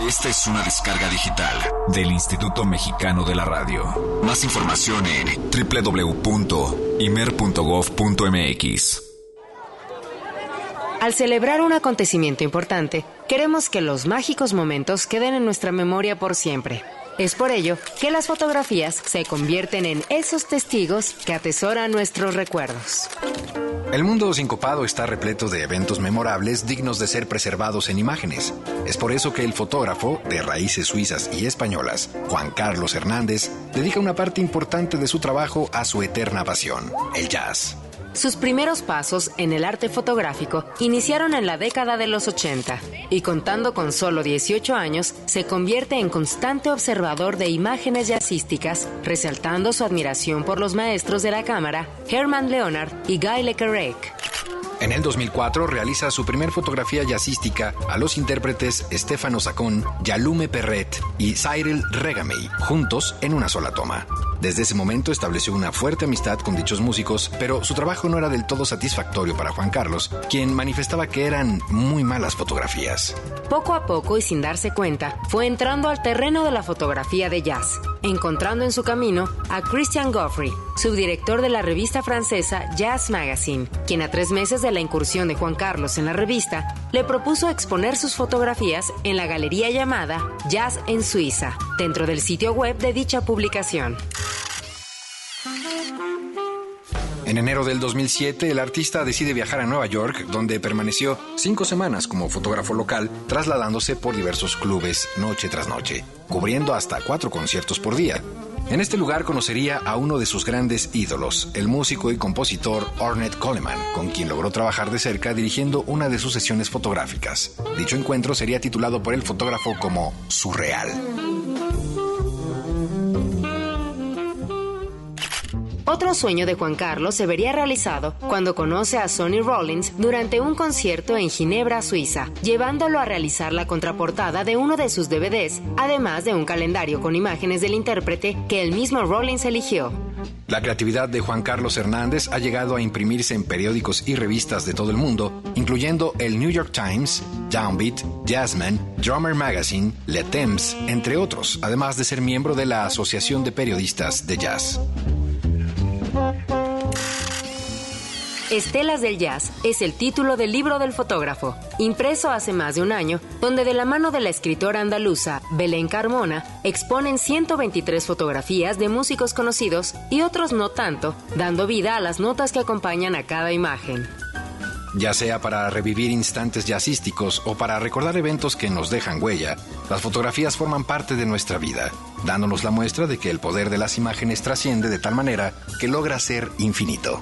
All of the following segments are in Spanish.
Esta es una descarga digital del Instituto Mexicano de la Radio. Más información en www.imer.gov.mx. Al celebrar un acontecimiento importante, queremos que los mágicos momentos queden en nuestra memoria por siempre. Es por ello que las fotografías se convierten en esos testigos que atesoran nuestros recuerdos. El mundo sincopado está repleto de eventos memorables dignos de ser preservados en imágenes. Es por eso que el fotógrafo, de raíces suizas y españolas, Juan Carlos Hernández, dedica una parte importante de su trabajo a su eterna pasión, el jazz. Sus primeros pasos en el arte fotográfico iniciaron en la década de los 80 y contando con solo 18 años se convierte en constante observador de imágenes jazzísticas, resaltando su admiración por los maestros de la cámara Herman Leonard y Guy Le en el 2004 realiza su primer fotografía jazzística a los intérpretes Stefano Sacón, Yalume Perret y Cyril Regamey, juntos en una sola toma. Desde ese momento estableció una fuerte amistad con dichos músicos, pero su trabajo no era del todo satisfactorio para Juan Carlos, quien manifestaba que eran muy malas fotografías. Poco a poco y sin darse cuenta, fue entrando al terreno de la fotografía de jazz, encontrando en su camino a Christian Goffrey, subdirector de la revista francesa Jazz Magazine, quien a tres meses de la incursión de Juan Carlos en la revista, le propuso exponer sus fotografías en la galería llamada Jazz en Suiza, dentro del sitio web de dicha publicación. En enero del 2007, el artista decide viajar a Nueva York, donde permaneció cinco semanas como fotógrafo local, trasladándose por diversos clubes noche tras noche, cubriendo hasta cuatro conciertos por día. En este lugar conocería a uno de sus grandes ídolos, el músico y compositor Ornette Coleman, con quien logró trabajar de cerca dirigiendo una de sus sesiones fotográficas. Dicho encuentro sería titulado por el fotógrafo como Surreal. Otro sueño de Juan Carlos se vería realizado cuando conoce a Sonny Rollins durante un concierto en Ginebra, Suiza, llevándolo a realizar la contraportada de uno de sus DVDs, además de un calendario con imágenes del intérprete que el mismo Rollins eligió. La creatividad de Juan Carlos Hernández ha llegado a imprimirse en periódicos y revistas de todo el mundo, incluyendo el New York Times, Downbeat, Jazzman, Drummer Magazine, Le Temps, entre otros, además de ser miembro de la Asociación de Periodistas de Jazz. Estelas del Jazz es el título del libro del fotógrafo, impreso hace más de un año, donde de la mano de la escritora andaluza Belén Carmona exponen 123 fotografías de músicos conocidos y otros no tanto, dando vida a las notas que acompañan a cada imagen. Ya sea para revivir instantes jazzísticos o para recordar eventos que nos dejan huella, las fotografías forman parte de nuestra vida, dándonos la muestra de que el poder de las imágenes trasciende de tal manera que logra ser infinito.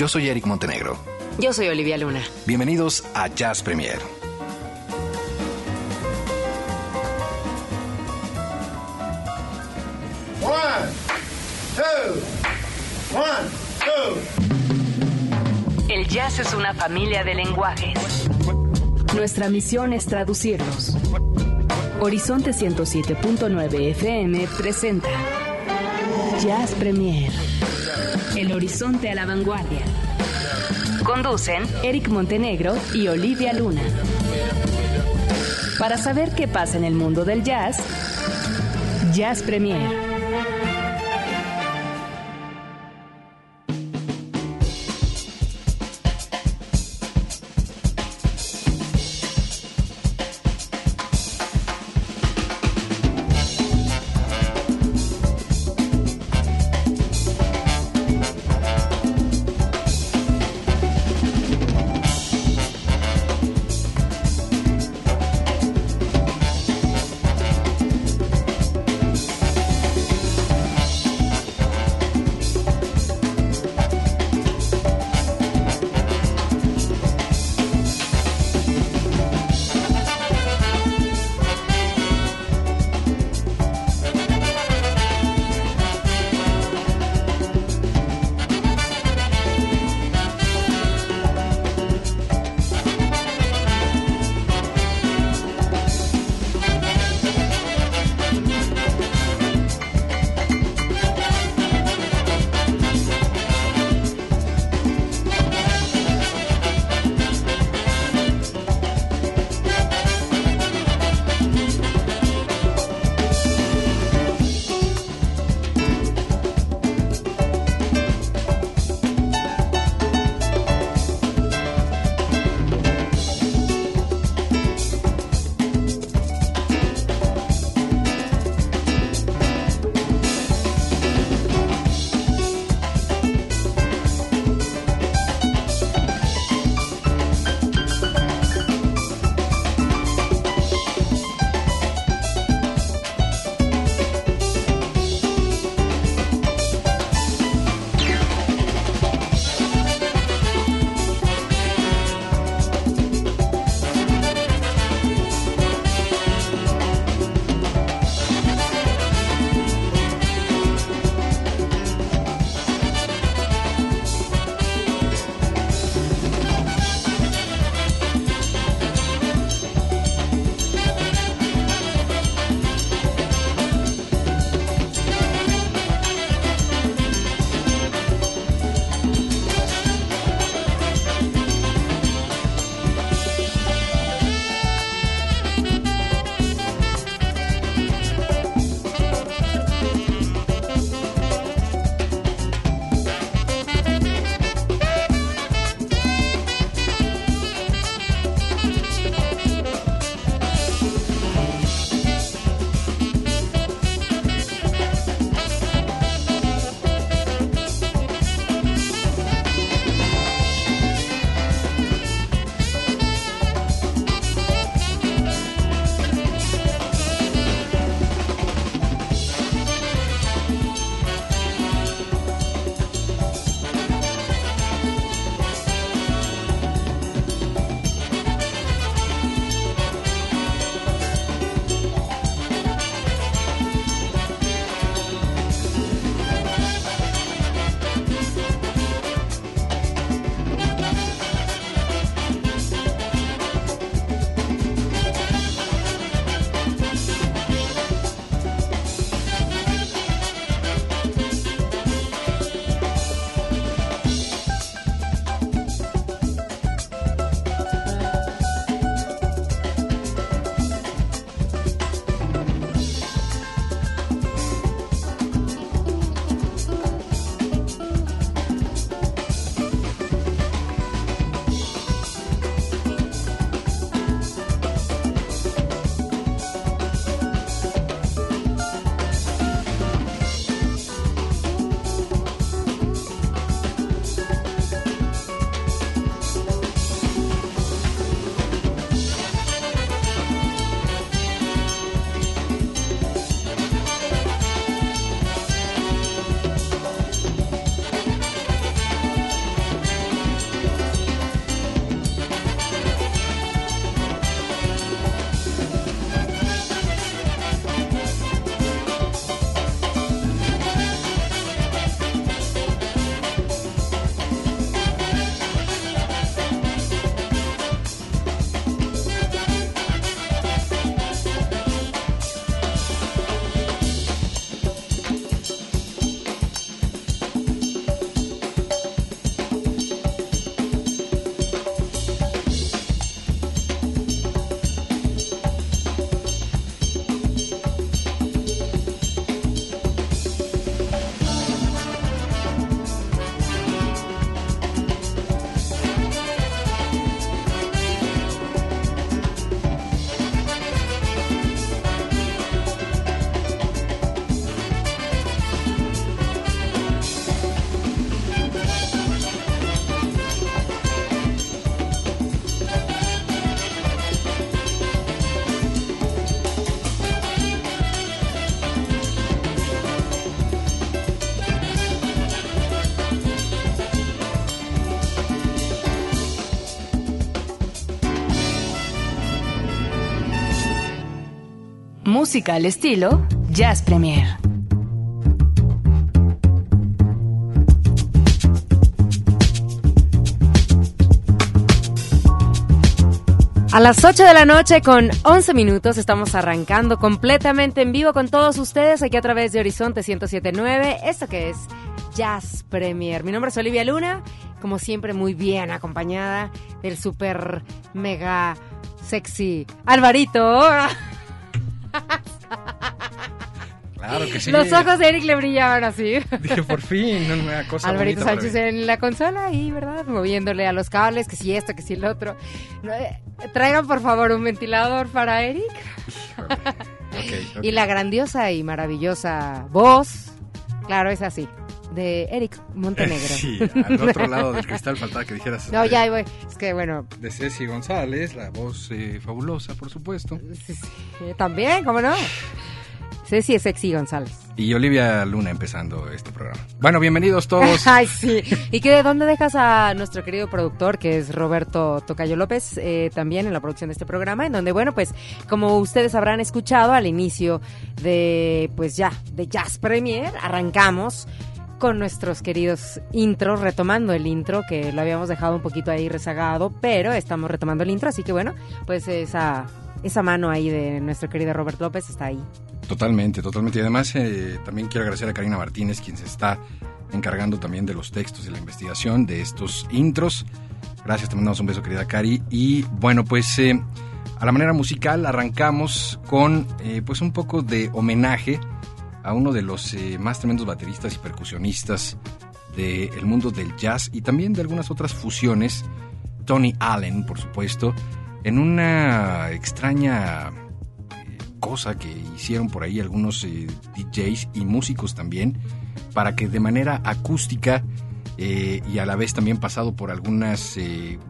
Yo soy Eric Montenegro. Yo soy Olivia Luna. Bienvenidos a Jazz Premier. El jazz es una familia de lenguajes. Nuestra misión es traducirlos. Horizonte 107.9 FM presenta Jazz Premier. El horizonte a la vanguardia. Conducen Eric Montenegro y Olivia Luna. Para saber qué pasa en el mundo del jazz, Jazz Premier. Música al estilo Jazz Premier. A las 8 de la noche con 11 minutos estamos arrancando completamente en vivo con todos ustedes aquí a través de Horizonte 1079. Esto que es Jazz Premier. Mi nombre es Olivia Luna, como siempre muy bien acompañada del super mega sexy Alvarito. Claro que sí. Los ojos de Eric le brillaban así. Dije, por fin, una cosa bonita Sánchez en la consola ahí, ¿verdad? Moviéndole a los cables, que si esto, que si el otro. Eh, Traigan por favor un ventilador para Eric. Y la grandiosa y maravillosa voz, claro, es así, de Eric Montenegro. Sí, al otro lado del cristal faltaba que dijeras. No, eh, ya voy. Es que bueno, De Ceci González, la voz eh, fabulosa, por supuesto. sí, sí, también, ¿cómo no? Ceci es sexy González. Y Olivia Luna empezando este programa. Bueno, bienvenidos todos. Ay, sí. ¿Y que de dónde dejas a nuestro querido productor, que es Roberto Tocayo López, eh, también en la producción de este programa, en donde, bueno, pues, como ustedes habrán escuchado al inicio de, pues ya, de Jazz Premier, arrancamos con nuestros queridos intros, retomando el intro, que lo habíamos dejado un poquito ahí rezagado, pero estamos retomando el intro, así que bueno, pues esa, esa mano ahí de nuestro querido Robert López está ahí. Totalmente, totalmente. Y además eh, también quiero agradecer a Karina Martínez, quien se está encargando también de los textos y la investigación de estos intros. Gracias, te mandamos un beso, querida Cari. Y bueno, pues eh, a la manera musical arrancamos con eh, pues un poco de homenaje a uno de los eh, más tremendos bateristas y percusionistas del mundo del jazz y también de algunas otras fusiones, Tony Allen, por supuesto, en una extraña eh, cosa que hicieron por ahí algunos eh, DJs y músicos también, para que de manera acústica eh, y a la vez también pasado por algunas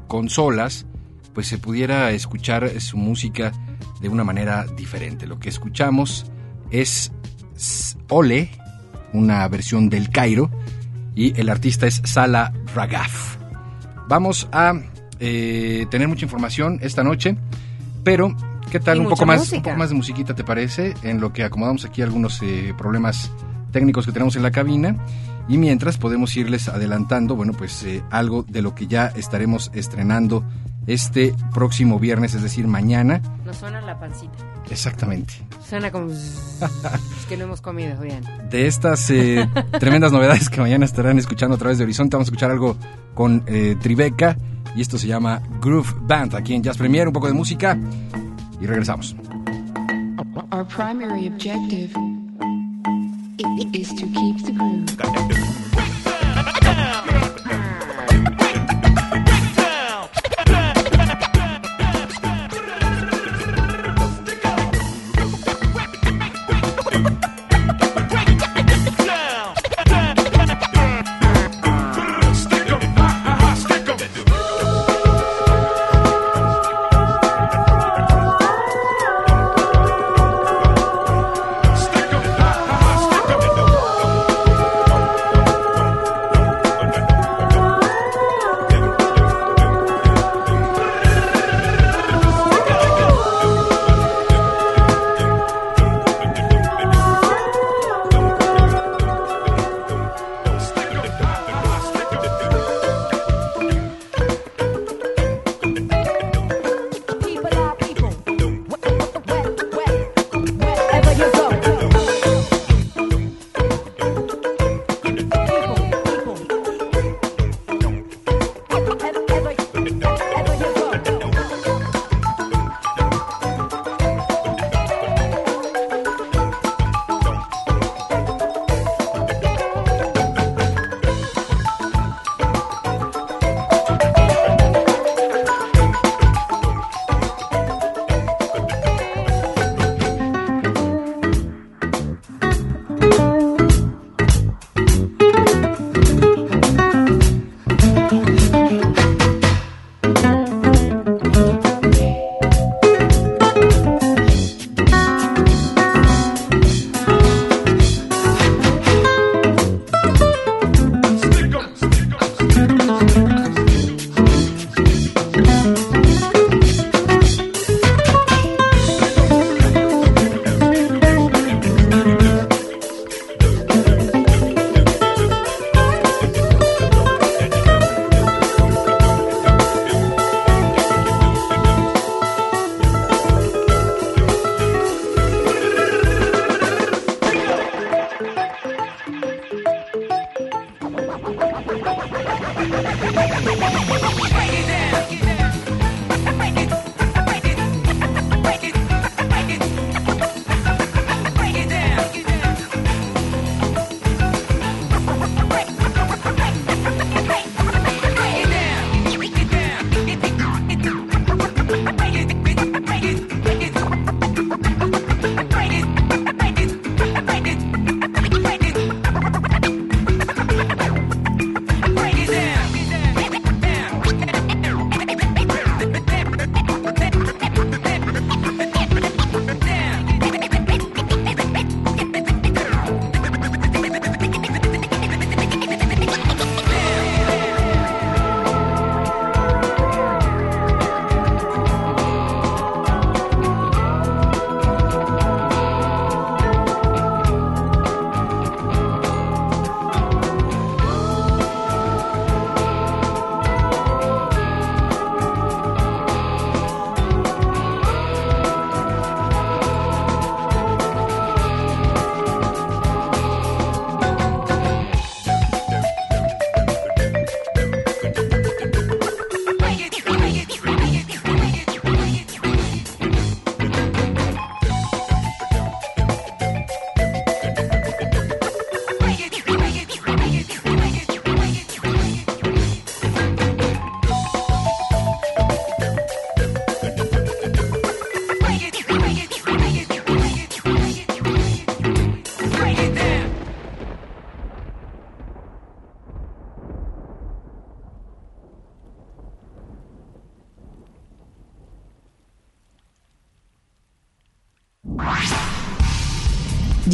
consolas, pues se pudiera escuchar su música de una manera diferente. Lo que escuchamos es Ole, una versión del Cairo, y el artista es Sala Ragaf. Vamos a eh, tener mucha información esta noche, pero ¿qué tal un poco más, un poco más de musiquita te parece? En lo que acomodamos aquí algunos eh, problemas técnicos que tenemos en la cabina y mientras podemos irles adelantando, bueno, pues eh, algo de lo que ya estaremos estrenando este próximo viernes, es decir, mañana. Nos suena la pancita. Exactamente. Suena como... es que no hemos comido bien. De estas eh, tremendas novedades que mañana estarán escuchando a través de Horizonte, vamos a escuchar algo con eh, Tribeca y esto se llama Groove Band aquí en Jazz Premier, un poco de música y regresamos. Our primary objective is to keep the groove.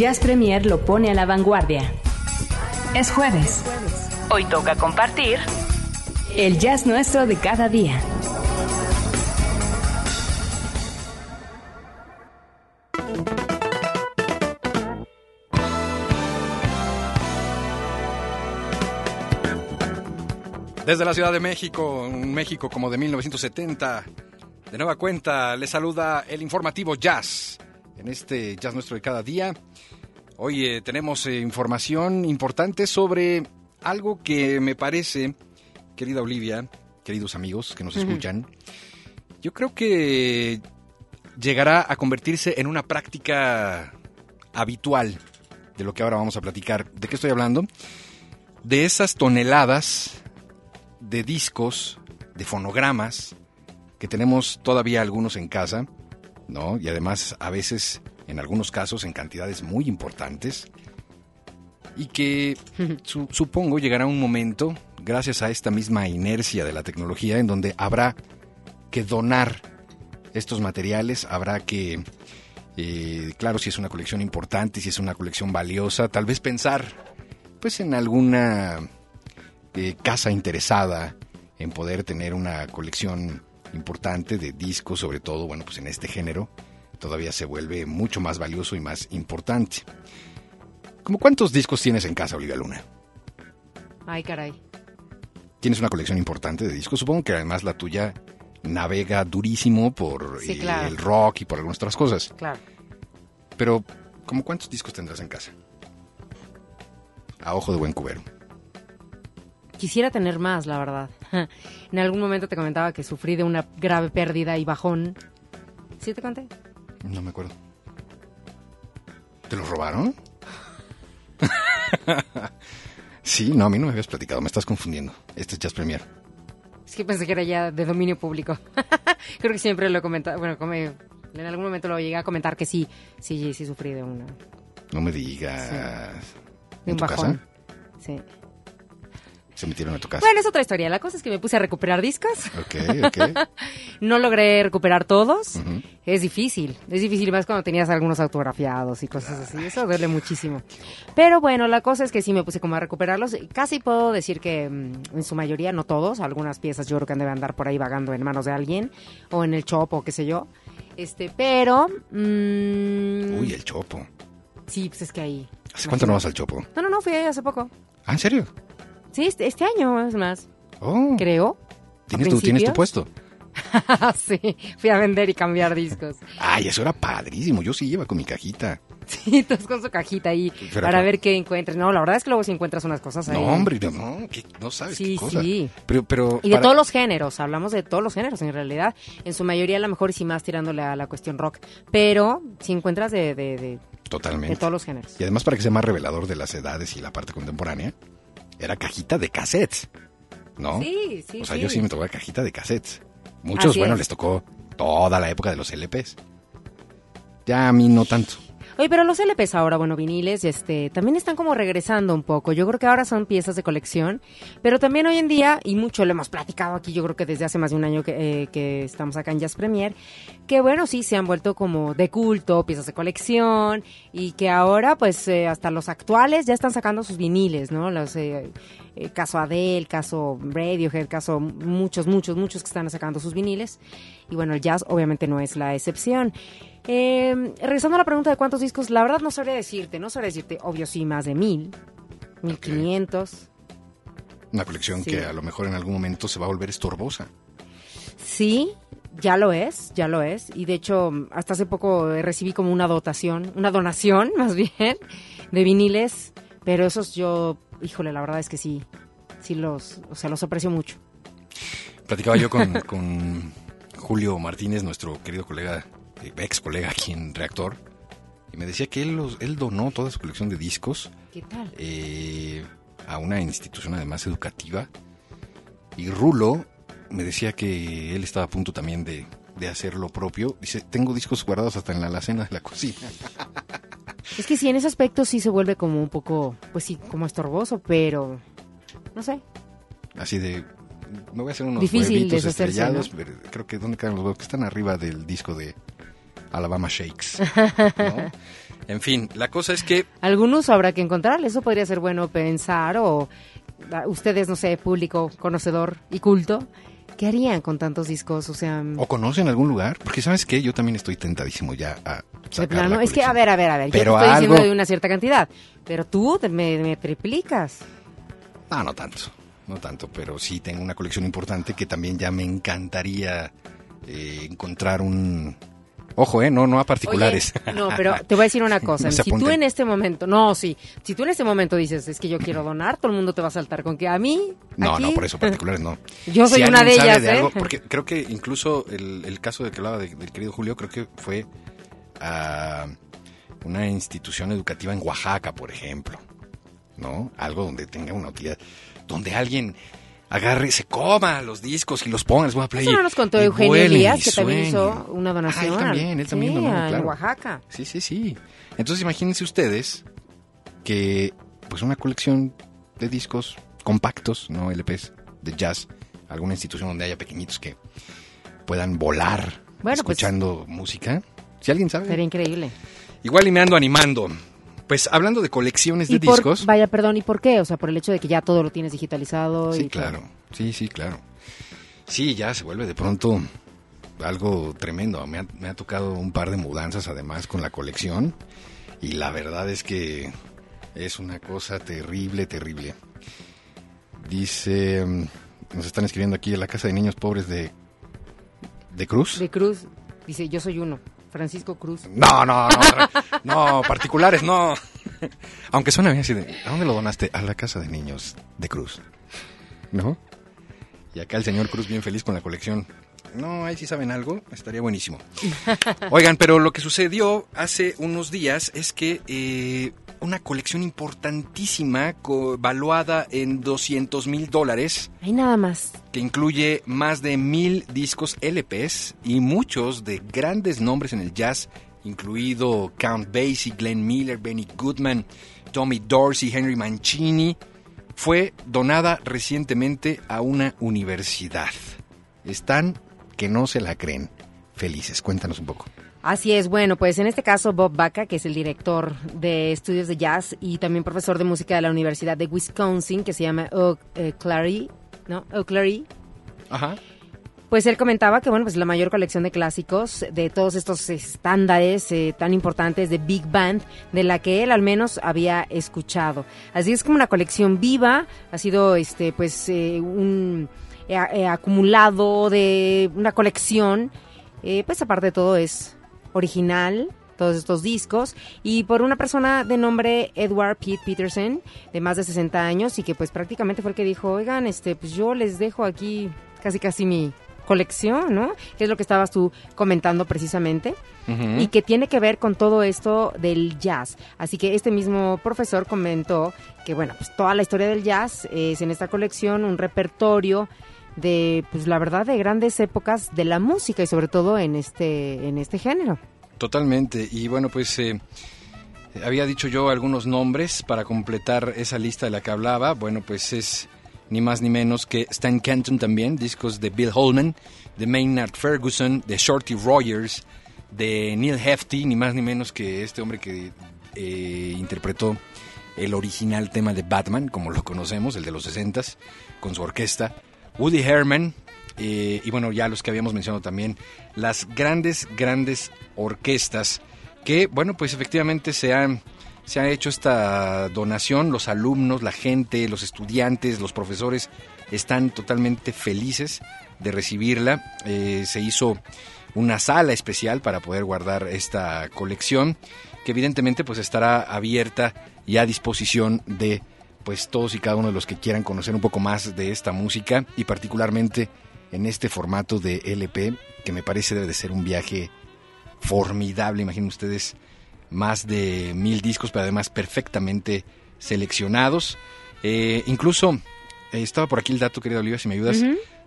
Jazz Premier lo pone a la vanguardia. Es jueves. Hoy toca compartir el jazz nuestro de cada día. Desde la Ciudad de México, un México como de 1970, de nueva cuenta, le saluda el informativo Jazz, en este Jazz nuestro de cada día. Hoy eh, tenemos eh, información importante sobre algo que me parece, querida Olivia, queridos amigos que nos escuchan, yo creo que llegará a convertirse en una práctica habitual de lo que ahora vamos a platicar. ¿De qué estoy hablando? De esas toneladas de discos, de fonogramas, que tenemos todavía algunos en casa, ¿no? Y además a veces, en algunos casos, en cantidades muy importantes, y que su- supongo llegará un momento, gracias a esta misma inercia de la tecnología, en donde habrá que donar estos materiales, habrá que, eh, claro, si es una colección importante, si es una colección valiosa, tal vez pensar, pues, en alguna eh, casa interesada en poder tener una colección importante de discos, sobre todo, bueno, pues en este género, todavía se vuelve mucho más valioso y más importante. ¿Cómo cuántos discos tienes en casa, Olivia Luna? Ay, caray. Tienes una colección importante de discos, supongo que además la tuya navega durísimo por Sí, eh, claro. el rock y por algunas otras cosas. Claro. Pero, ¿cómo cuántos discos tendrás en casa? A ojo de buen cubero. Quisiera tener más, la verdad. En algún momento te comentaba que sufrí de una grave pérdida y bajón. ¿Sí te conté? No me acuerdo. ¿Te los robaron? sí, no, a mí no me habías platicado, me estás confundiendo. Este es Jazz Premier. Es que pensé que era ya de dominio público. Creo que siempre lo he comentado. Bueno, como en algún momento lo llegué a comentar que sí, sí, sí sufrí de una. No me digas. De ¿En un tu bajón. casa? Sí. Se metieron a tu casa. Bueno, es otra historia. La cosa es que me puse a recuperar discos. Ok, ok. No logré recuperar todos. Es difícil. Es difícil más cuando tenías algunos autografiados y cosas así. Eso duele muchísimo. Pero bueno, la cosa es que sí me puse como a recuperarlos. Casi puedo decir que mm, en su mayoría, no todos. Algunas piezas yo creo que han de andar por ahí vagando en manos de alguien. O en el shop o qué sé yo. Este, pero... mm, Uy, el Chopo. Sí, pues es que ahí... ¿Hace cuánto no vas al Chopo? No, no, no, fui ahí hace poco. Ah, ¿en serio? Sí, este, este año es más, Oh, creo. ¿tienes ¿A tu, tienes tu puesto. sí, fui a vender y cambiar discos. Ay, eso era padrísimo. Yo sí iba con mi cajita. Sí, todos con su cajita ahí Pero para acá- ver qué encuentres. No, la verdad es que luego si encuentras unas cosas ahí. No, hombre, no, no, no sabes Sí, qué cosa. sí. Pero, pero Y de para- todos los géneros, hablamos de todos los géneros en realidad. En su mayoría a lo mejor y sí más tirándole a la cuestión rock. Pero si encuentras de, de, de, Totalmente. de todos los géneros. Y además para que sea más revelador de las edades y la parte contemporánea, era cajita de cassettes, ¿no? Sí, sí, O sea, sí. yo sí me tocó cajita de cassettes. Muchos, Así bueno, es. les tocó toda la época de los LPs. Ya a mí no tanto. Oye, pero los LPs ahora, bueno, viniles, este, también están como regresando un poco. Yo creo que ahora son piezas de colección, pero también hoy en día, y mucho lo hemos platicado aquí, yo creo que desde hace más de un año que, eh, que estamos acá en Jazz Premier, que bueno, sí, se han vuelto como de culto, piezas de colección, y que ahora, pues, eh, hasta los actuales ya están sacando sus viniles, ¿no? Los, eh, eh, caso Adele, caso Radiohead, caso muchos, muchos, muchos que están sacando sus viniles. Y bueno, el jazz obviamente no es la excepción. Eh, regresando a la pregunta de cuántos discos, la verdad no sabría decirte, no sabría decirte, obvio sí, más de mil, mil quinientos. Una colección Sí. que a lo mejor en algún momento se va a volver estorbosa. Sí, ya lo es, ya lo es. Y de hecho, hasta hace poco recibí como una dotación, una donación más bien, de viniles. Pero esos yo, híjole, la verdad es que sí, sí los, o sea, los aprecio mucho. Platicaba yo con, con Julio Martínez, nuestro querido colega, eh, ex colega aquí en Reactor, y me decía que él, los, él donó toda su colección de discos ¿Qué tal? eh, a una institución además educativa. Y Rulo me decía que él estaba a punto también de, de hacer lo propio. Dice, tengo discos guardados hasta en la alacena de la cocina. Es que sí, en ese aspecto sí se vuelve como un poco, pues sí, como estorboso, pero no sé. Así de, me voy a hacer unos Difícil estrellados. ¿no? creo que, ¿dónde quedan los huevos? Que están arriba del disco de Alabama Shakes. ¿no? En fin, la cosa es que Algún uso habrá que encontrar, eso podría ser bueno pensar o a- ustedes, no sé, público conocedor y culto, ¿qué harían con tantos discos? O sea, ¿O conocen algún lugar? Porque sabes que yo también estoy tentadísimo ya a de plano, es que, a ver, a ver, a ver, Pero yo te estoy diciendo algo- de una cierta cantidad, pero tú me, me triplicas. No, no tanto, no tanto, pero sí tengo una colección importante que también ya me encantaría eh, encontrar un... Ojo, eh, no, no a particulares. Oye, no, pero te voy a decir una cosa. No si tú en este momento, no, sí, si tú en este momento dices, es que yo quiero donar, todo el mundo te va a saltar con que a mí. No, aquí, no, por eso particulares no. Yo soy Si una de ellas, ¿eh? algo- porque creo que incluso el, el caso de que hablaba de- del querido Julio, creo que fue a una institución educativa en Oaxaca, por ejemplo. ¿No? Algo donde tenga una utilidad. Donde alguien agarre, se coma los discos y los ponga en Player. Eso no nos contó Eugenio vuelen Elías, y que también hizo una donación. Ah, él también, él también sí, donó, en. Oaxaca. Sí, sí, sí. Entonces imagínense ustedes que pues una colección de discos compactos, no LPs, de jazz, alguna institución donde haya pequeñitos que puedan volar Bueno, pues- escuchando música. Si alguien sabe, Sería increíble. igual y me ando animando. Pues hablando de colecciones de por- discos. vaya, perdón, ¿y por qué? O sea, por el hecho de que ya todo lo tienes digitalizado. Sí, y todo. claro. Sí, sí, claro. Sí, ya se vuelve de pronto algo tremendo. Me ha, me ha tocado un par de mudanzas además con la colección y la verdad es que es una cosa terrible, terrible. Dice, mm, nos están escribiendo aquí en la casa de niños pobres de de Cruz. De Cruz, dice, yo soy uno. Francisco Cruz. No, no, no, no, particulares, no. Aunque suena bien así de, ¿a dónde lo donaste? A la casa de niños de Cruz. ¿No? Y acá el señor Cruz bien feliz con la colección. No, ahí sí saben algo, estaría buenísimo. Oigan, pero lo que sucedió hace unos días es que eh, una colección importantísima, co- valuada en 200 mil dólares, Ahí nada más. que incluye más de mil discos LPs y muchos de grandes nombres en el jazz, incluido Count Basie, Glenn Miller, Benny Goodman, Tommy Dorsey, Henry Mancini, fue donada recientemente a una universidad. Están que no se la creen. Felices, cuéntanos un poco. Así es, bueno, pues en este caso Bob Baca, que es el director de estudios de jazz y también profesor de música de la Universidad de Wisconsin, que se llama Oak eh, Clary, ¿no? Oak Clary, Ajá. Pues él comentaba que, bueno, pues la mayor colección de clásicos de todos estos estándares eh, tan importantes de Big Band, de la que él al menos había escuchado. Así es como una colección viva, ha sido, este, pues, eh, un eh, eh, acumulado de una colección, pues aparte de todo es original, todos estos discos y por una persona de nombre Edward Pete Peterson de más de 60 años y que pues prácticamente fue el que dijo, oigan, este, pues yo les dejo aquí casi casi mi colección, ¿no? Que es lo que estabas tú comentando precisamente y que tiene que ver con todo esto del jazz. Así que este mismo profesor comentó que, bueno, pues toda la historia del jazz es en esta colección un repertorio de, pues la verdad, de grandes épocas de la música y sobre todo en este, en este género. Totalmente. Y bueno, pues eh, había dicho yo algunos nombres para completar esa lista de la que hablaba. Bueno, pues es ni más ni menos que Stan Kenton también, discos de Bill Holman, de Maynard Ferguson, de Shorty Rogers, de Neil Hefti, ni más ni menos que este hombre que eh, interpretó el original tema de Batman, como lo conocemos, el de los 60 con su orquesta, Woody Herman, eh, y bueno, ya los que habíamos mencionado también, las grandes, grandes orquestas que, bueno, pues efectivamente se han se hecho esta donación, los alumnos, la gente, los estudiantes, los profesores están totalmente felices de recibirla. Eh, se hizo una sala especial para poder guardar esta colección, que evidentemente pues estará abierta y a disposición de pues todos y cada uno de los que quieran conocer un poco más de esta música y particularmente en este formato de LP, que me parece debe de ser un viaje formidable, imaginen ustedes más de mil discos, pero además perfectamente seleccionados. Eh, incluso eh, estaba por aquí el dato, querida Olivia, si me ayudas,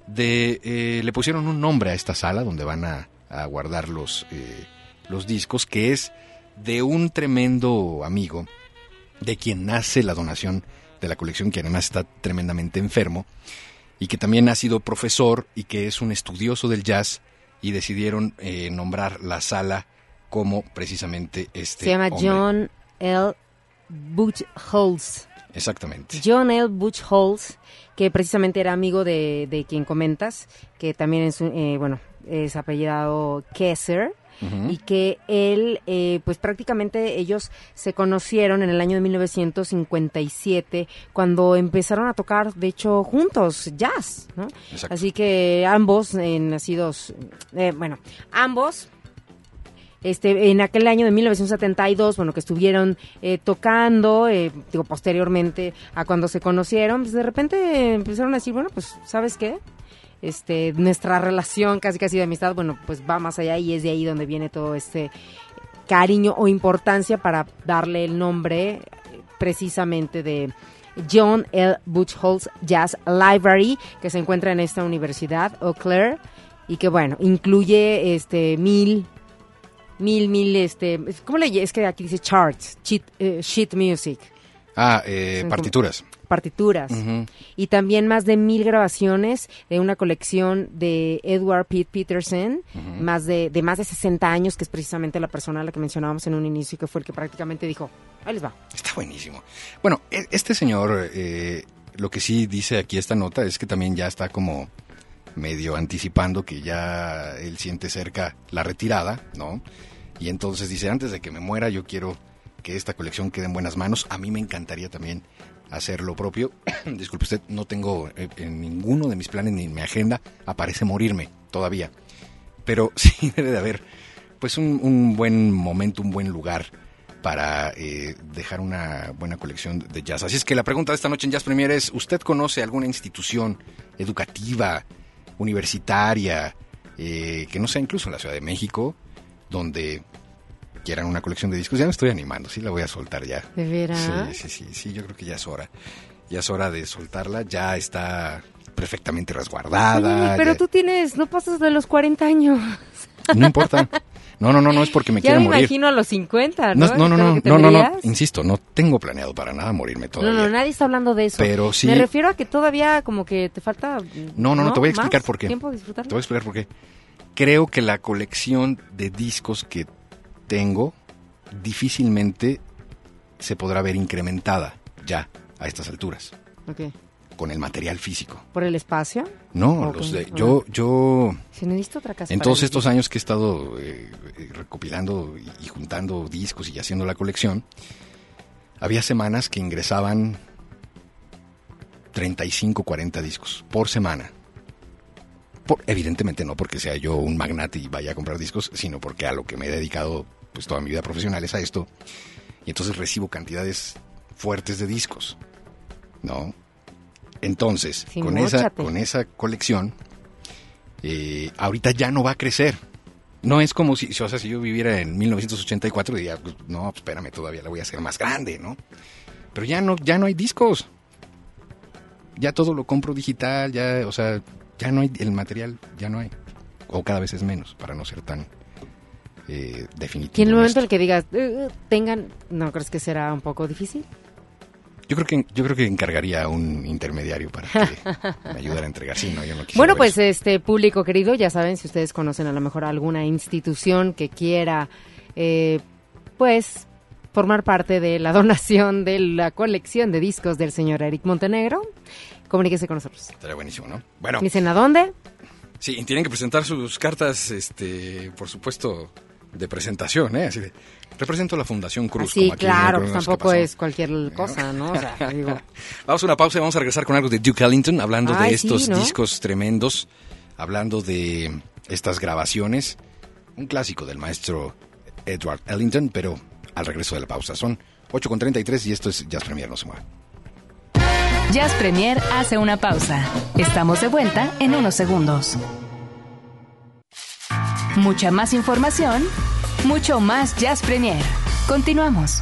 de eh, le pusieron un nombre a esta sala donde van a, guardar los, los discos, que es de un tremendo amigo, de quien nace la donación de la colección, que además está tremendamente enfermo, y que también ha sido profesor y que es un estudioso del jazz, y decidieron nombrar la sala como precisamente este. Se llama hombre. John L. Butch Holtz. Exactamente. John L. Butch Holtz, que precisamente era amigo de, de quien comentas, que también es, eh, bueno, es apellidado Kesser. Y que él, eh, pues prácticamente ellos se conocieron en el año de 1957, cuando empezaron a tocar, de hecho, juntos jazz. ¿no? Así que ambos, eh, nacidos, eh, bueno, ambos este, en aquel año de 1972, bueno, que estuvieron eh, tocando, eh, digo, posteriormente a cuando se conocieron, pues de repente empezaron a decir, bueno, pues, ¿sabes qué? Este, nuestra relación casi casi de amistad, bueno, pues va más allá y es de ahí donde viene todo este cariño o importancia para darle el nombre eh, precisamente de John L. Butch Holtz Jazz Library, que se encuentra en esta universidad, Eau Claire, y que bueno, incluye este mil mil, mil, este, ¿cómo le Es que aquí dice charts, sheet, eh, sheet music, Ah, eh, Son partituras. Y también más de mil grabaciones de una colección de Edward Pete Peterson, más de, de más de 60 años, que es precisamente la persona a la que mencionábamos en un inicio, que fue el que prácticamente dijo, ahí les va. Está buenísimo. Bueno, e- este señor, eh, lo que sí dice aquí esta nota es que también ya está como medio anticipando que ya él siente cerca la retirada, ¿no? Y entonces dice, antes de que me muera, yo quiero que esta colección quede en buenas manos. A mí me encantaría también hacer lo propio. Disculpe usted, no tengo eh, en ninguno de mis planes ni en mi agenda aparece morirme todavía. Pero sí debe de haber pues un, un buen momento, un buen lugar para eh, dejar una buena colección de jazz. Así es que la pregunta de esta noche en Jazz Premier es, ¿usted conoce alguna institución educativa, universitaria, eh, que no sea incluso en la Ciudad de México, donde quieran una colección de discos? Ya me estoy animando, sí la voy a soltar ya. ¿De veras? Sí, sí, sí, sí, yo creo que ya es hora. Ya es hora de soltarla, ya está perfectamente resguardada. Oye, pero ya- tú tienes, no pasas de los 40 años. No importa. No, no, no, no es porque me ya quiera me morir. imagino a los 50, ¿no? No, no, no, ¿Es lo no, no, no, no, insisto, no tengo planeado para nada morirme No, todavía. no, nadie está hablando de eso. Pero sí- Me refiero a que todavía como que te falta... No, no, no, te voy a explicar ¿Más por qué. tiempo de Te disfrutarlo? voy a explicar por qué. Creo que la colección de discos que tengo difícilmente se podrá ver incrementada ya a estas alturas Ok. con el material físico. ¿Por el espacio? No, los de- yo, yo Si necesito otra casa en todos estos años que he estado eh, eh, recopilando y, y juntando discos y haciendo la colección, había semanas que ingresaban 35, 40 discos por semana. Por- evidentemente no porque sea yo un magnate y vaya a comprar discos, sino porque a lo que me he dedicado pues toda mi vida profesional es a esto, y entonces recibo cantidades fuertes de discos, ¿no? Entonces, Sí, con esa, con esa colección, eh, ahorita ya no va a crecer. No es como si, o sea, si yo viviera en 1984 diría, pues, no, pues, espérame, todavía la voy a hacer más grande, ¿no? Pero ya no, ya no hay discos. Ya todo lo compro digital, ya, o sea, ya no hay, el material ya no hay. O cada vez es menos, para no ser tan eh, definitivo. Y en el en momento en el que digas, "Eh, eh", tengan, ¿no crees que será un poco difícil? Yo creo que yo creo que encargaría a un intermediario para que me ayudara a entregar. Sí, no, yo no Bueno, pues eso. este público querido, ya saben, si ustedes conocen a lo mejor alguna institución que quiera, eh, pues, formar parte de la donación de la colección de discos del señor Eric Montenegro, comuníquese con nosotros. Estaría buenísimo, ¿no? Bueno, Dicen, ¿a dónde? Sí, y tienen que presentar sus cartas, este, por supuesto, de presentación, ¿eh? Así de, represento a la Fundación Cruz. Sí, como aquí, claro, pues tampoco es cualquier cosa, ¿no? O sea, digo, Vamos a una pausa y vamos a regresar con algo de Duke Ellington, hablando Ay, de sí, estos ¿no? discos tremendos, hablando de estas grabaciones, un clásico del maestro Edward Ellington, pero al regreso de la pausa. Son 8.33 y esto es Jazz Premier, no se mueva. Jazz Premier hace una pausa. Estamos de vuelta en unos segundos. Mucha más información, mucho más Jazz Premier. Continuamos.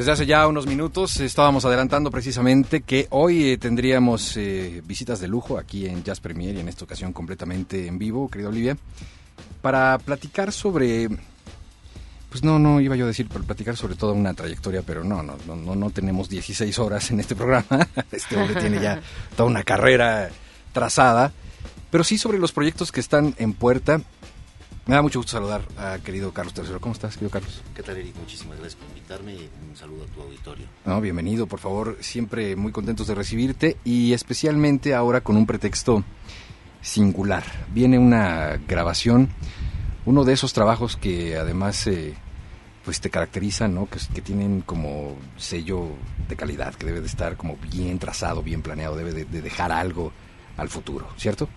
Desde hace ya unos minutos estábamos adelantando precisamente que hoy eh, tendríamos eh, visitas de lujo aquí en Jazz Premier y en esta ocasión completamente en vivo, querida Olivia, para platicar sobre, pues no, no iba yo a decir, para platicar sobre toda una trayectoria, pero no, no, no, no, tenemos 16 horas en este programa, este hombre tiene ya toda una carrera trazada, pero sí sobre los proyectos que están en puerta me da mucho gusto saludar a querido Carlos Tercero. ¿Cómo estás, querido Carlos? ¿Qué tal, Eric? Muchísimas gracias por invitarme y un saludo a tu auditorio. No, bienvenido, por favor. Siempre muy contentos de recibirte y especialmente ahora con un pretexto singular. Viene una grabación, uno de esos trabajos que además eh, pues te caracterizan, ¿no? Que, que, tienen como sello de calidad, que debe de estar como bien trazado, bien planeado, debe de, de dejar algo al futuro, ¿cierto?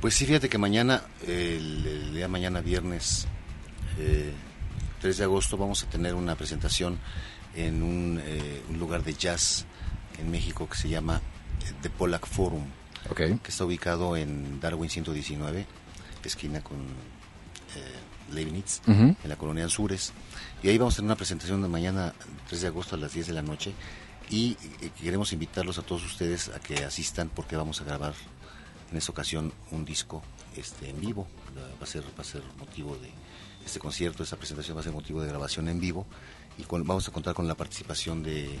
Pues sí, fíjate que mañana, el, el día mañana viernes eh, 3 de agosto, vamos a tener una presentación en un, eh, un, lugar de jazz en México que se llama eh, The Pollack Forum, okay. que está ubicado en Darwin 119, esquina con eh, Leibniz, uh -huh. en la colonia Anzures. Y ahí vamos a tener una presentación de mañana, 3 de agosto a las 10 de la noche. Y eh, queremos invitarlos a todos ustedes a que asistan porque vamos a grabar en esta ocasión un disco este, en vivo. Va a, ser, va a ser motivo de este concierto, esta presentación va a ser motivo de grabación en vivo. Y con, vamos a contar con la participación de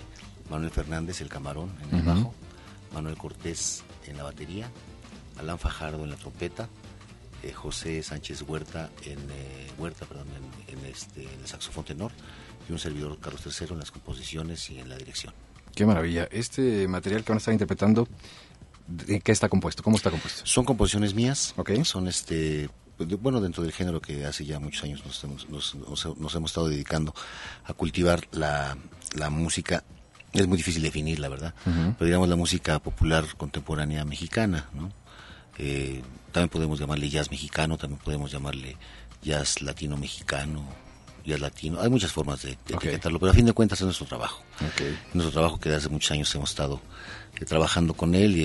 Manuel Fernández, el camarón, en el uh -huh. bajo, Manuel Cortés en la batería, Alan Fajardo en la trompeta, eh, José Sánchez Huerta en, eh, Huerta, perdón, en, en, este, en el saxofón tenor y un servidor Carlos III en las composiciones y en la dirección. Qué maravilla. Este material que van a estar interpretando ¿De qué está compuesto? ¿Cómo está compuesto? Son composiciones mías. Okay. Son este bueno, dentro del género que hace ya muchos años nos, hemos, nos, nos, nos hemos estado dedicando a cultivar la, la, música, es muy difícil definir, la verdad, uh -huh. pero digamos la música popular contemporánea mexicana, ¿no? Eh, también podemos llamarle jazz mexicano, también podemos llamarle jazz latino-mexicano, jazz latino, hay muchas formas de, de okay. etiquetarlo, pero a fin de cuentas es nuestro trabajo. Okay. Nuestro trabajo que desde hace muchos años hemos estado eh, trabajando con él y,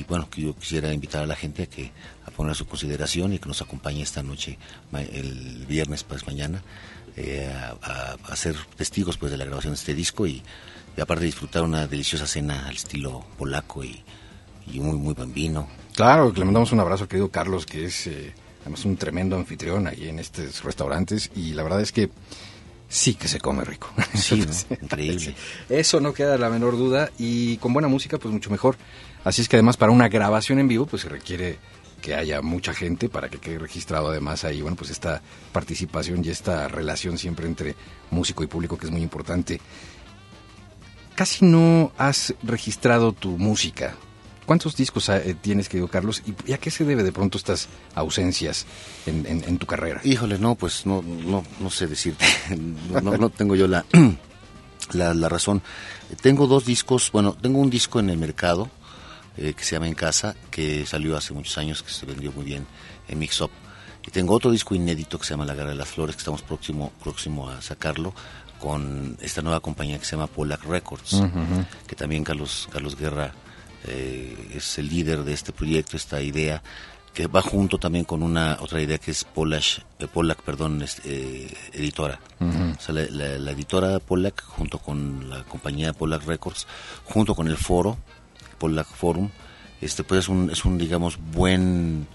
y, bueno, yo quisiera invitar a la gente a que a poner a su consideración y que nos acompañe esta noche, el viernes, pues mañana, eh, a, a, ser testigos pues de la grabación de este disco y, y aparte disfrutar una deliciosa cena al estilo polaco y, y muy, muy buen vino. Claro, le mandamos un abrazo al querido Carlos, que es eh, además un tremendo anfitrión ahí en estos restaurantes y la verdad es que sí que se come rico. Sí, ¿no? increíble. Eso no queda la menor duda y con buena música pues mucho mejor. Así es que además para una grabación en vivo pues se requiere que haya mucha gente para que quede registrado además ahí, bueno, pues esta participación y esta relación siempre entre músico y público que es muy importante. Casi no has registrado tu música. ¿Cuántos discos eh, tienes, querido Carlos? ¿Y a qué se debe de pronto estas ausencias en, en, en tu carrera? Híjole, no, pues no, no, no sé decirte. No, no, no tengo yo la, la, la, razón. Tengo dos discos, bueno, tengo un disco en el mercado eh, que se llama En Casa, que salió hace muchos años, que se vendió muy bien en Mix Up. Y tengo otro disco inédito que se llama La Guerra de las Flores, que estamos próximo, próximo a sacarlo con esta nueva compañía que se llama Pollack Records, uh -huh. que también Carlos, Carlos Guerra eh, es el líder de este proyecto, esta idea que va junto también con una otra idea que es Pollack, eh, Pollack perdón, es, eh, editora. Uh -huh. o sea, la, la, la, editora Pollack junto con la compañía Pollack Records, junto con el foro Pollack Forum, este pues es un, es un digamos buen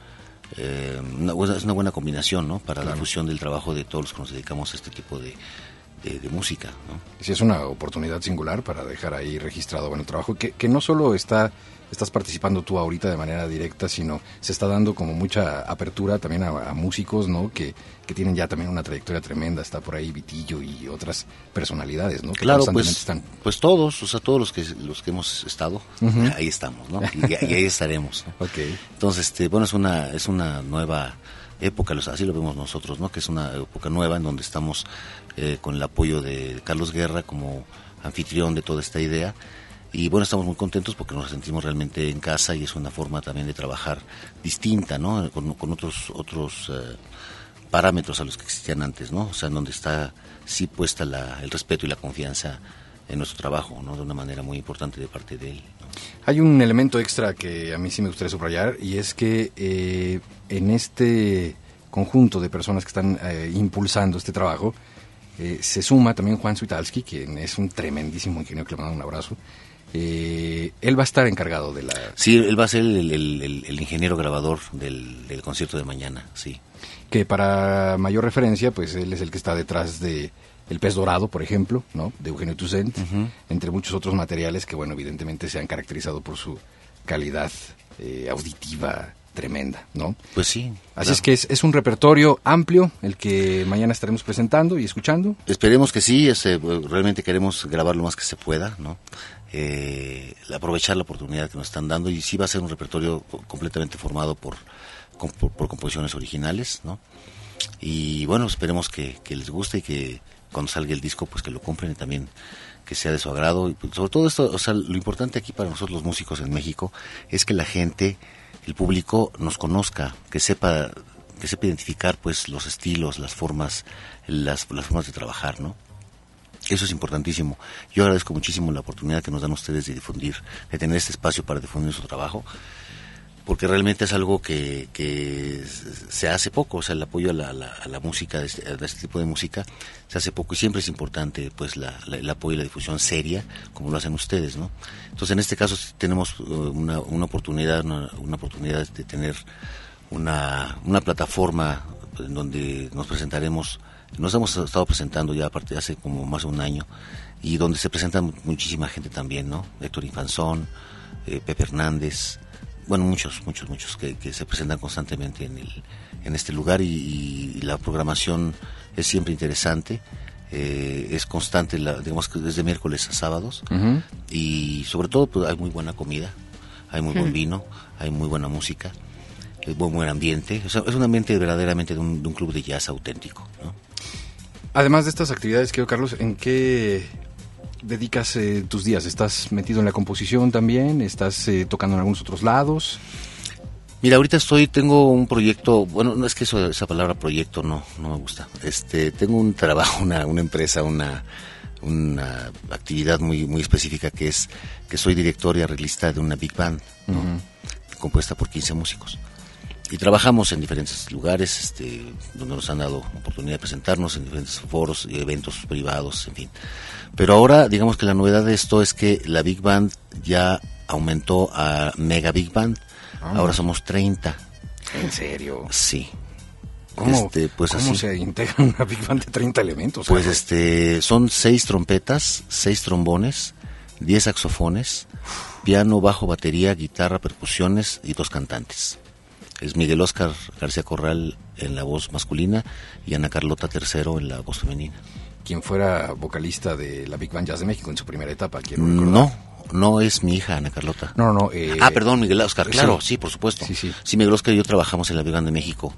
eh, una, es una buena combinación, ¿no? Para claro. la difusión del trabajo de todos los que nos dedicamos a este tipo de, de, de, música. ¿no? Sí, es una oportunidad singular para dejar ahí registrado bueno, el trabajo, que, que no solo está estás participando tú ahorita de manera directa, sino se está dando como mucha apertura también a, a músicos, ¿no? Que, que, tienen ya también una trayectoria tremenda, está por ahí Vitillo y otras personalidades, ¿no? Que claro, pues, están. pues todos, o sea, todos los que los que hemos estado, uh -huh. ahí estamos, ¿no? Y, y ahí estaremos. ¿no? okay. Entonces, este, bueno, es una es una nueva época, así lo vemos nosotros, ¿no? Que es una época nueva en donde estamos eh, con el apoyo de Carlos Guerra como anfitrión de toda esta idea Y bueno, estamos muy contentos porque nos sentimos realmente en casa y es una forma también de trabajar distinta, ¿no? Con, otros, otros eh, parámetros a los que existían antes, ¿no? O sea, en donde está sí puesta la, el respeto y la confianza en nuestro trabajo, ¿no? De una manera muy importante de parte de él. Hay un elemento extra que a mí sí me gustaría subrayar y es que eh, en este conjunto de personas que están eh, impulsando este trabajo eh, se suma también Juan Suitalski, quien es un tremendísimo ingeniero que le mando un abrazo. Eh, él va a estar encargado de la... Sí, él va a ser el, el- el- el ingeniero grabador del, del concierto de mañana, sí. que para mayor referencia, pues él es el que está detrás de El pez dorado, por ejemplo, ¿no? De Eugenio Toussaint, entre muchos otros materiales que, bueno, evidentemente se han caracterizado por su calidad eh, auditiva tremenda, ¿no? Pues sí. Así claro. es que es, es un repertorio amplio el que mañana estaremos presentando y escuchando. Esperemos que sí, este, realmente queremos grabar lo más que se pueda, ¿no? Eh, aprovechar la oportunidad que nos están dando y sí va a ser un repertorio co- completamente formado por, por, por composiciones originales, ¿no? Y bueno, esperemos que, que les guste y que cuando salga el disco, pues que lo compren y también que sea de su agrado. Y pues, sobre todo esto, o sea, lo importante aquí para nosotros los músicos en México es que la gente, el público nos conozca, que sepa que sepa identificar pues los estilos, las formas, las, las formas de trabajar, ¿no? Eso es importantísimo. Yo agradezco muchísimo la oportunidad que nos dan ustedes de difundir, de tener este espacio para difundir su trabajo, porque realmente es algo que, que se hace poco, o sea, el apoyo a la, a a música, de este, a este tipo de música, se hace poco y siempre es importante pues la- el apoyo y la difusión seria, como lo hacen ustedes, ¿no? Entonces, en este caso tenemos eh, una, una oportunidad, una, oportunidad de tener una, una plataforma en donde nos presentaremos, nos hemos estado presentando ya aparte hace como más de un año, y donde se presenta muchísima gente también, ¿no? Héctor Infanzón, eh, Pepe Hernández, bueno, muchos, muchos, muchos que, que se presentan constantemente en, el, en este lugar y, y la programación es siempre interesante. eh, es constante, la, digamos que desde miércoles a sábados y sobre todo pues, hay muy buena comida, hay muy buen vino, hay muy buena música, es buen, buen ambiente, o sea, es un ambiente verdaderamente de un, de un club de jazz auténtico. ¿no? Además de estas actividades, querido Carlos, ¿en qué dedicas eh, tus días? ¿Estás metido en la composición también? ¿Estás eh, tocando en algunos otros lados? Mira, ahorita estoy, tengo un proyecto, bueno, no es que eso, esa palabra proyecto no, no me gusta. Este, tengo un trabajo, una, una empresa, una, una actividad muy, muy específica que es que soy director y arreglista de una big band, ¿no? compuesta por 15 músicos. Y trabajamos en diferentes lugares, este, donde nos han dado oportunidad de presentarnos en diferentes foros y eventos privados, en fin. Pero ahora, digamos que la novedad de esto es que la Big Band ya aumentó a Mega Big Band. Ahora somos 30. ¿En serio? Sí. ¿Cómo, Este, pues cómo así. se integra una Big Band de 30 elementos? Pues este, son seis trompetas, seis trombones, diez saxofones, piano, bajo, batería, guitarra, percusiones y dos cantantes. Es Miguel Oscar García Corral en la voz masculina y Ana Carlota III en la voz femenina. Quien fuera vocalista de la Big Band Jazz de México en su primera etapa, quiero recordar. No, no es mi hija Ana Carlota. No, no, eh, ah, perdón, Miguel Oscar, sí. claro, sí, por supuesto. Sí, sí. Miguel Oscar y yo trabajamos en la Big Band de México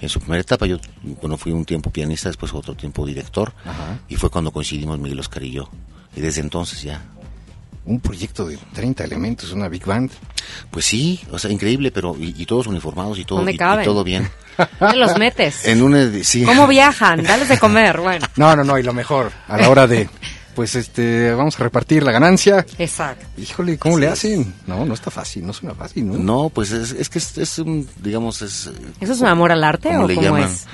en su primera etapa. Yo, bueno, fui un tiempo pianista, después otro tiempo director. Ajá. Y fue cuando coincidimos Miguel Oscar y yo. Y desde entonces ya. Un proyecto de 30 elementos, una Big Band. Pues sí, o sea, increíble, pero y, y todos uniformados y todo, ¿Dónde y, todo bien. ¿Dónde los metes? En una, edi- sí. ¿Cómo viajan? Dales de comer. Bueno, No, no, no, y lo mejor, a la hora de, pues este, vamos a repartir la ganancia. exacto. Híjole, ¿cómo le hacen? No, no está fácil, no suena fácil, ¿no? No, pues es, es que es, es un, digamos, es... ¿Eso es un amor al arte ¿cómo o le cómo llaman? es?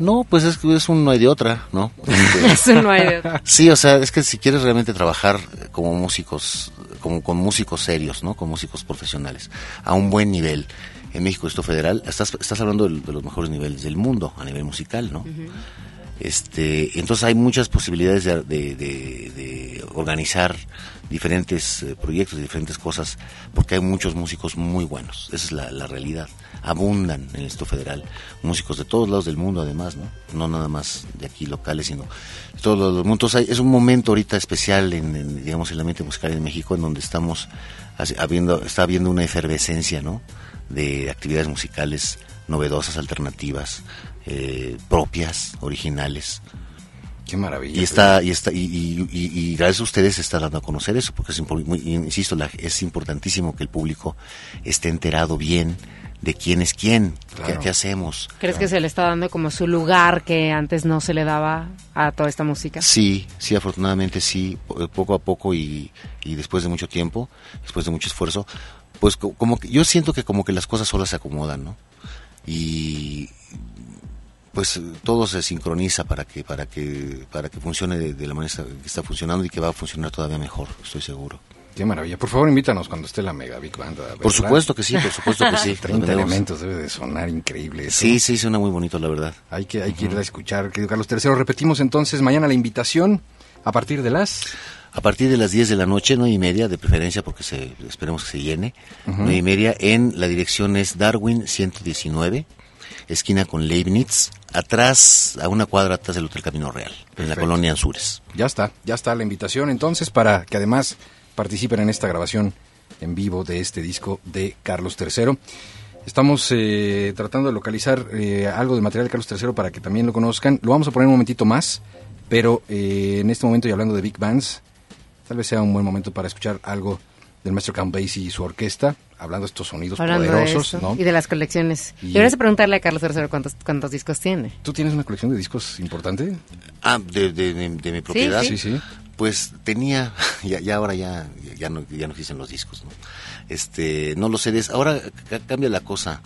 No, pues es que es un no hay de otra, ¿no? Este, Eso no hay de otra. Sí, o sea, es que si quieres realmente trabajar eh, como músicos, como con músicos serios, ¿no? Con músicos profesionales, a un buen nivel en México Distrito Federal, estás, estás hablando de, los mejores niveles del mundo a nivel musical, ¿no? Este, entonces hay muchas posibilidades de, organizar diferentes eh, proyectos, diferentes cosas, porque hay muchos músicos muy buenos, esa es la, la realidad. Abundan en Distrito Federal músicos de todos lados del mundo, además, ¿no? No nada más de aquí locales, sino de todos los mundos. Hay- es un momento ahorita especial en, digamos, en el ambiente musical en México, en donde estamos habiendo, está habiendo una efervescencia, ¿no? De actividades musicales novedosas, alternativas, eh, propias, originales. Qué maravilla. Y está, y está, y, y- y- y gracias a ustedes se está dando a conocer eso, porque es insisto, la- es importantísimo que el público esté enterado bien de quién es quién, qué, Claro. qué hacemos. ¿Crees que se le está dando como su lugar que antes no se le daba a toda esta música? Sí, sí, afortunadamente sí, po- poco a poco y, y después de mucho tiempo, después de mucho esfuerzo, pues co- como que yo siento que como que las cosas solas se acomodan, ¿no? Y pues todo se sincroniza para que para que para que funcione de, de la manera que está funcionando y que va a funcionar todavía mejor, estoy seguro. Qué maravilla. Por favor, invítanos cuando esté la Mega Big Band. Por supuesto que sí, por supuesto que sí. 30 Tenemos- elementos, debe de sonar increíble eso. Sí, sí, suena muy bonito, la verdad. Hay que, hay que ir a escuchar, querido Carlos III. Repetimos entonces mañana la invitación a partir de las... A partir de las 10 de la noche, nueve y media, de preferencia, porque se, esperemos que se llene, nueve y media, en la dirección es Darwin 119, esquina con Leibniz, atrás, a una cuadra atrás del Hotel Camino Real, en la colonia Anzures. Ya está, ya está la invitación entonces para que además participen en esta grabación en vivo de este disco de Carlos III. Estamos eh, tratando de localizar eh, algo del material de Carlos III para que también lo conozcan. Lo vamos a poner un momentito más, pero eh, en este momento y hablando de Big Bands, tal vez sea un buen momento para escuchar algo del maestro Count Basie y su orquesta, hablando de estos sonidos Hablando de poderosos, ¿no? y de las colecciones. Y- ahora preguntarle a Carlos III cuántos, cuántos discos tiene. ¿Tú tienes una colección de discos importante? Ah, de, de- de- de mi propiedad. Sí, sí. Pues tenía, ya, ya ahora ya, ya no, ya no existen los discos, ¿no? Este, no lo sé, des- ahora ca- cambia la cosa.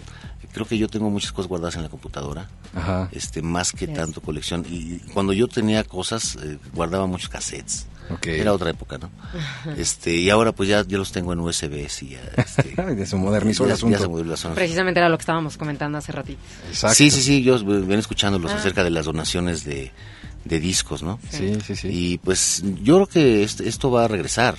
Creo que yo tengo muchas cosas guardadas en la computadora, Ajá. este, más que Yes. tanto colección. Y cuando yo tenía cosas, eh, guardaba muchos cassettes. Era otra época, ¿no? Este, y ahora pues ya, ya los tengo en USBs y ya, este, Ay, se modernizó el ya- ya asunto. se modernizó el asunto. Precisamente era lo que estábamos comentando hace ratito. Exacto. Sí, sí, sí, yo ven escuchándolos Ah. acerca de las donaciones de, de discos, ¿no? Sí, sí, sí. Y pues yo creo que esto va a regresar.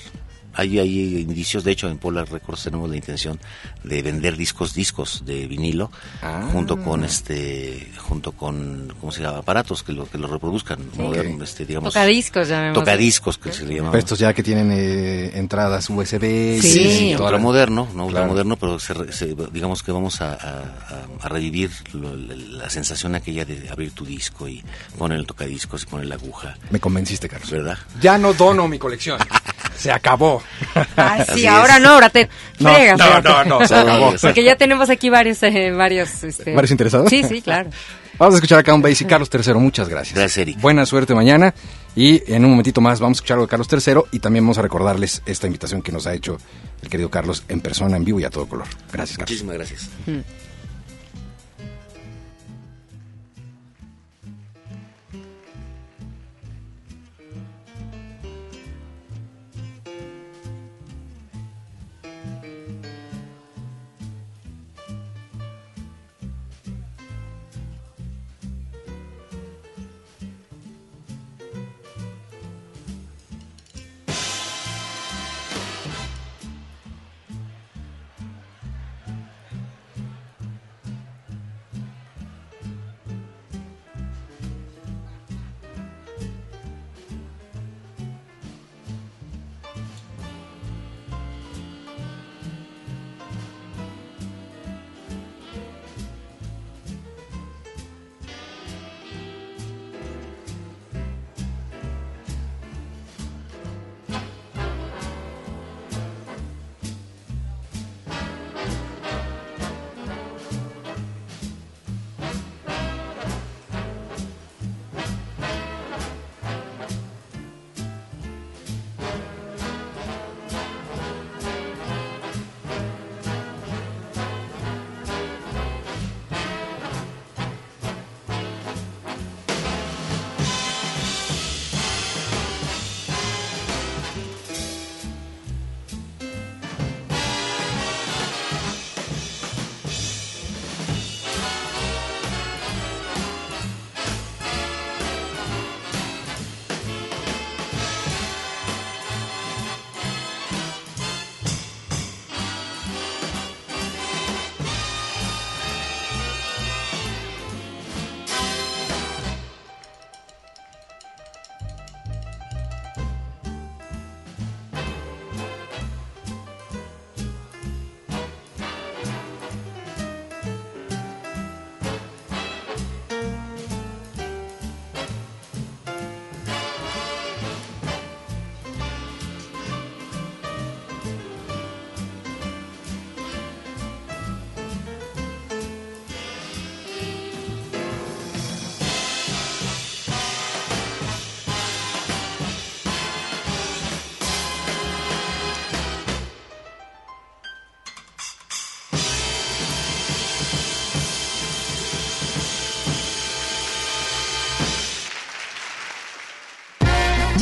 Hay, hay indicios, de hecho en Polar Records tenemos la intención de vender discos, discos de vinilo, Ah. junto con este, junto con, ¿cómo se llama? Aparatos que lo, que lo reproduzcan, moderno, este, digamos. Tocadiscos, llamémoslo. Tocadiscos, que se le llama. Estos ya que tienen eh, entradas USB. y- Sí. la- ultramoderno, no Claro. ultramoderno, pero se re- se- digamos que vamos a, a- a- a revivir lo- la, la sensación aquella de abrir tu disco y poner el tocadiscos y poner la aguja, Me convenciste, Carlos. ¿verdad? Ya no dono mi colección. Se acabó. Ah, sí, Así ahora es. no, ahora te No, fregas. no, no, no, se acabó. Porque ya tenemos aquí varios, eh, varios, este... ¿Varios interesados? Sí, sí, claro. Vamos a escuchar a Count Basie. Carlos III, muchas gracias. Gracias, Eric. Buena suerte mañana. Y en un momentito más vamos a escuchar algo de Carlos III y también vamos a recordarles esta invitación que nos ha hecho el querido Carlos en persona, en vivo y a todo color. Gracias, Carlos. Muchísimas gracias.